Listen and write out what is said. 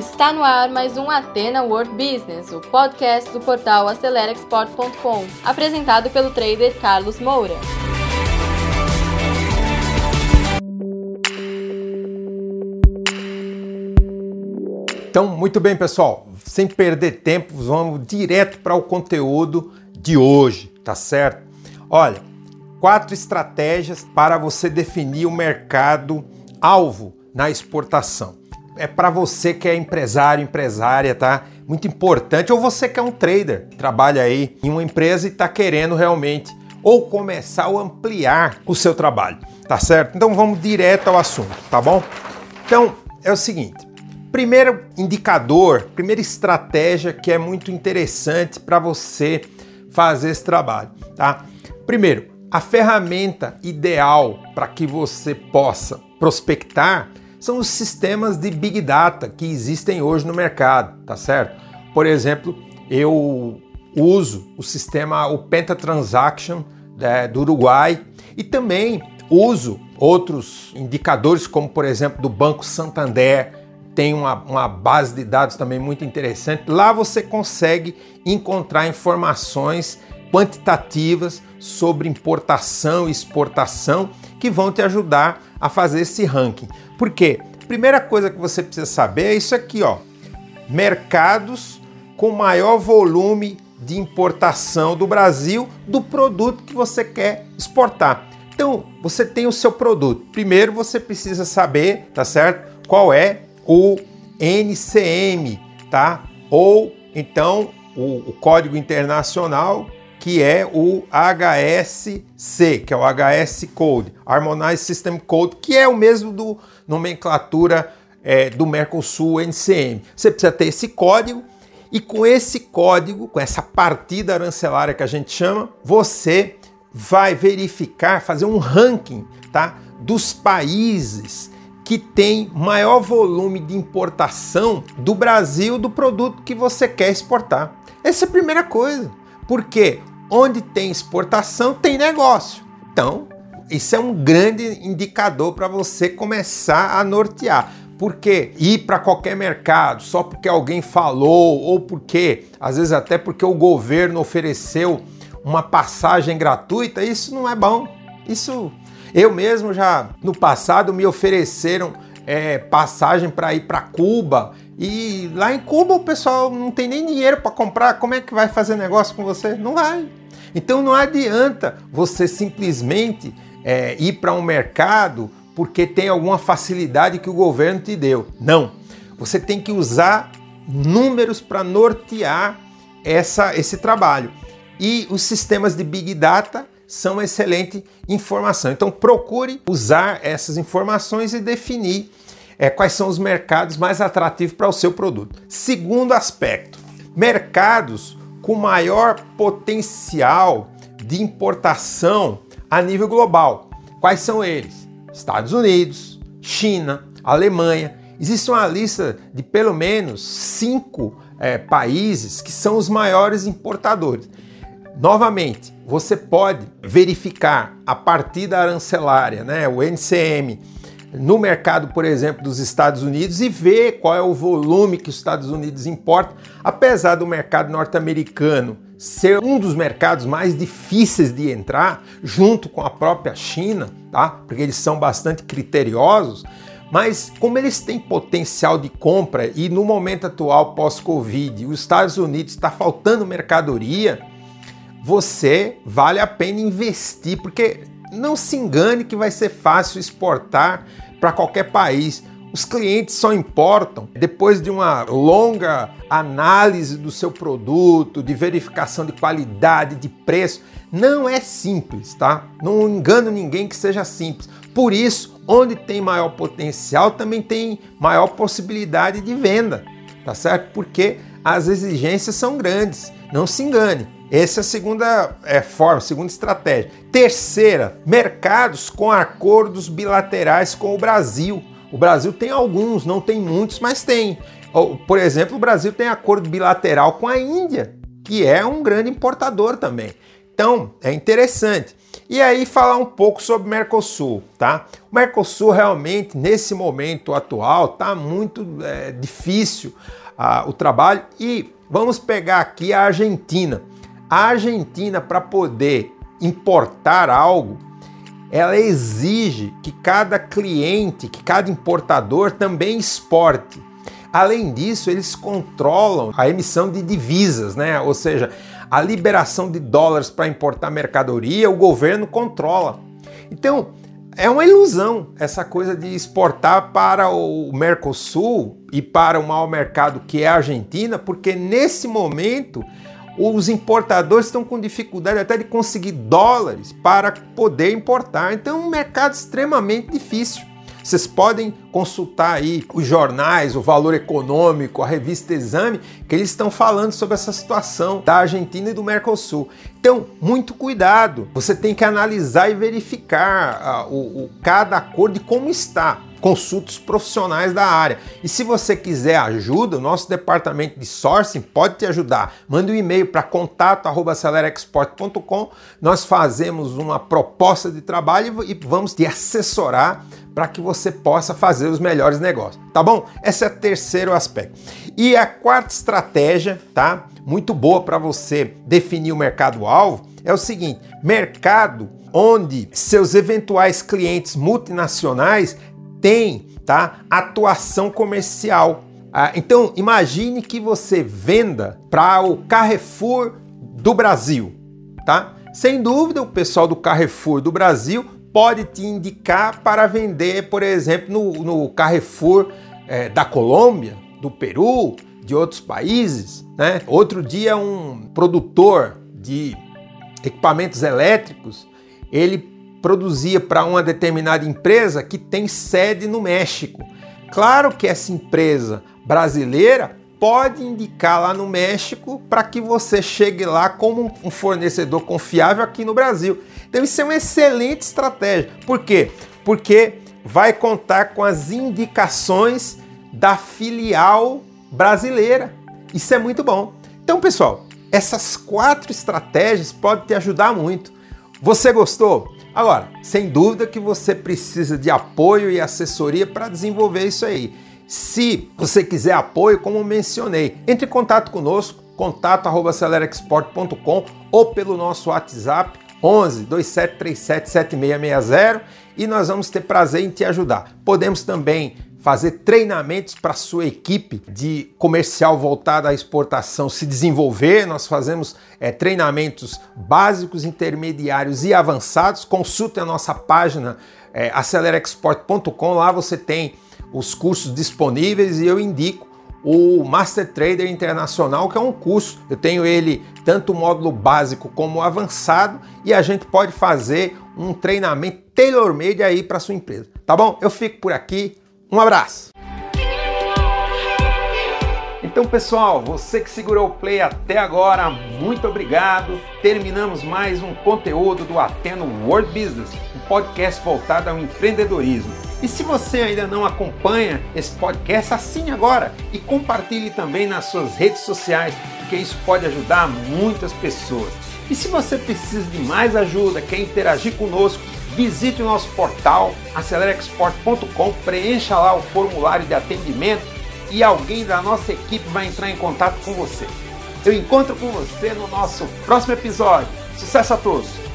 Está no ar mais um Atena World Business, o podcast do portal AceleraExport.com, apresentado pelo trader Carlos Moura. Então, muito bem, pessoal. Sem perder tempo, vamos direto para o conteúdo de hoje, tá certo? Olha, quatro estratégias para você definir o mercado alvo na exportação. É para você que é empresário, empresária, tá? Muito importante. Ou você que é um trader, trabalha aí em uma empresa e está querendo realmente ou começar ou ampliar o seu trabalho, tá certo? Então vamos direto ao assunto, tá bom? Então é o seguinte: primeiro indicador, primeira estratégia que é muito interessante para você fazer esse trabalho, tá? Primeiro, a ferramenta ideal para que você possa prospectar são os sistemas de Big Data que existem hoje no mercado, tá certo? Por exemplo, eu uso o sistema o Penta Transaction é, do Uruguai e também uso outros indicadores, como por exemplo do Banco Santander, tem uma, uma, base de dados também muito interessante. Lá você consegue encontrar informações quantitativas sobre importação e exportação que vão te ajudar a fazer esse ranking. Por quê? Primeira coisa que você precisa saber é isso aqui, ó. Mercados com maior volume de importação do Brasil do produto que você quer exportar. Então, você tem o seu produto. Primeiro você precisa saber, tá certo? Qual é o NCM, tá? Ou então o, o código internacional que é o HSC, que é o HS Code, Harmonized System Code, que é o mesmo do nomenclatura é, do Mercosul NCM. Você precisa ter esse código e com esse código, com essa partida arancelária que a gente chama, você vai verificar, fazer um ranking, tá, dos países que tem maior volume de importação do Brasil do produto que você quer exportar. Essa é a primeira coisa. Porque onde tem exportação tem negócio. Então, isso é um grande indicador para você começar a nortear. Porque ir para qualquer mercado só porque alguém falou ou porque, às vezes até porque o governo ofereceu uma passagem gratuita, isso não é bom. Isso eu mesmo já no passado me ofereceram é, passagem para ir para Cuba e lá em Cuba o pessoal não tem nem dinheiro para comprar. Como é que vai fazer negócio com você? Não vai. Então não adianta você simplesmente é, ir para um mercado porque tem alguma facilidade que o governo te deu. Não. Você tem que usar números para nortear essa, esse trabalho. E os sistemas de Big Data são excelente informação. Então procure usar essas informações e definir é, quais são os mercados mais atrativos para o seu produto. Segundo aspecto, mercados com maior potencial de importação a nível global. Quais são eles? Estados Unidos, China, Alemanha. Existe uma lista de pelo menos cinco é, países que são os maiores importadores. Novamente, você pode verificar a partida arancelária, né, o NCM, no mercado, por exemplo, dos Estados Unidos e ver qual é o volume que os Estados Unidos importam, apesar do mercado norte-americano ser um dos mercados mais difíceis de entrar, junto com a própria China, tá? Porque eles são bastante criteriosos, mas como eles têm potencial de compra e no momento atual pós-Covid, os Estados Unidos está faltando mercadoria, você vale a pena investir, porque não se engane que vai ser fácil exportar para qualquer país. Os clientes só importam depois de uma longa análise do seu produto, de verificação de qualidade, de preço. Não é simples, tá? Não engano ninguém que seja simples. Por isso, onde tem maior potencial, também tem maior possibilidade de venda, tá certo? Porque as exigências são grandes. Não se engane. Essa é a segunda é, forma, segunda estratégia. Terceira, mercados com acordos bilaterais com o Brasil. O Brasil tem alguns, não tem muitos, mas tem. Por exemplo, o Brasil tem acordo bilateral com a Índia, que é um grande importador também. Então, é interessante. E aí falar um pouco sobre o Mercosul, tá? O Mercosul realmente, nesse momento atual, tá muito é, difícil uh, o trabalho. E vamos pegar aqui a Argentina. A Argentina, para poder importar algo, ela exige que cada cliente, que cada importador também exporte. Além disso, eles controlam a emissão de divisas, né? Ou seja, a liberação de dólares para importar mercadoria, o governo controla. Então, é uma ilusão essa coisa de exportar para o Mercosul e para o maior mercado que é a Argentina, porque nesse momento os importadores estão com dificuldade até de conseguir dólares para poder importar. Então é um mercado extremamente difícil. Vocês podem consultar aí os jornais, o Valor Econômico, a revista Exame, que eles estão falando sobre essa situação da Argentina e do Mercosul. Então, muito cuidado. Você tem que analisar e verificar uh, o, o, cada acordo e como está consulte os profissionais da área. E se você quiser ajuda, o nosso departamento de sourcing pode te ajudar. Mande um e-mail para contato@acelerexport.com. Nós fazemos uma proposta de trabalho e vamos te assessorar para que você possa fazer os melhores negócios, tá bom? Esse é o terceiro aspecto. E a quarta estratégia, tá? Muito boa para você definir o mercado alvo é o seguinte: mercado onde seus eventuais clientes multinacionais tem tá, atuação comercial. Ah, então imagine que você venda para o Carrefour do Brasil, tá? Sem dúvida, o pessoal do Carrefour do Brasil pode te indicar para vender, por exemplo, no, no Carrefour é, da Colômbia, do Peru, de outros países. Né? Outro dia, um produtor de equipamentos elétricos, ele produzia para uma determinada empresa que tem sede no México. Claro que essa empresa brasileira pode indicar lá no México para que você chegue lá como um fornecedor confiável aqui no Brasil. Então isso é uma excelente estratégia. Por quê? Porque vai contar com as indicações da filial brasileira. Isso é muito bom. Então, pessoal, essas quatro estratégias podem te ajudar muito. Você gostou? Agora, sem dúvida que você precisa de apoio e assessoria para desenvolver isso aí. Se você quiser apoio, como mencionei, entre em contato conosco, contato@acelerexport.com ou pelo nosso WhatsApp 11 2737 7660 e nós vamos ter prazer em te ajudar. Podemos também fazer treinamentos para sua equipe de comercial voltada à exportação se desenvolver. Nós fazemos é, treinamentos básicos, intermediários e avançados. Consulte a nossa página é, acelerexport.com. Lá você tem os cursos disponíveis e eu indico o Master Trader Internacional, que é um curso. Eu tenho ele tanto módulo básico como avançado e a gente pode fazer um treinamento tailor-made aí para sua empresa. Tá bom? Eu fico por aqui. Um abraço! Então, pessoal, você que segurou o play até agora, muito obrigado. Terminamos mais um conteúdo do Ateno World Business, um podcast voltado ao empreendedorismo. E se você ainda não acompanha esse podcast, assine agora e compartilhe também nas suas redes sociais, porque isso pode ajudar muitas pessoas. E se você precisa de mais ajuda, quer interagir conosco, visite o nosso portal acelerexport.com, preencha lá o formulário de atendimento e alguém da nossa equipe vai entrar em contato com você. Eu encontro com você no nosso próximo episódio. Sucesso a todos!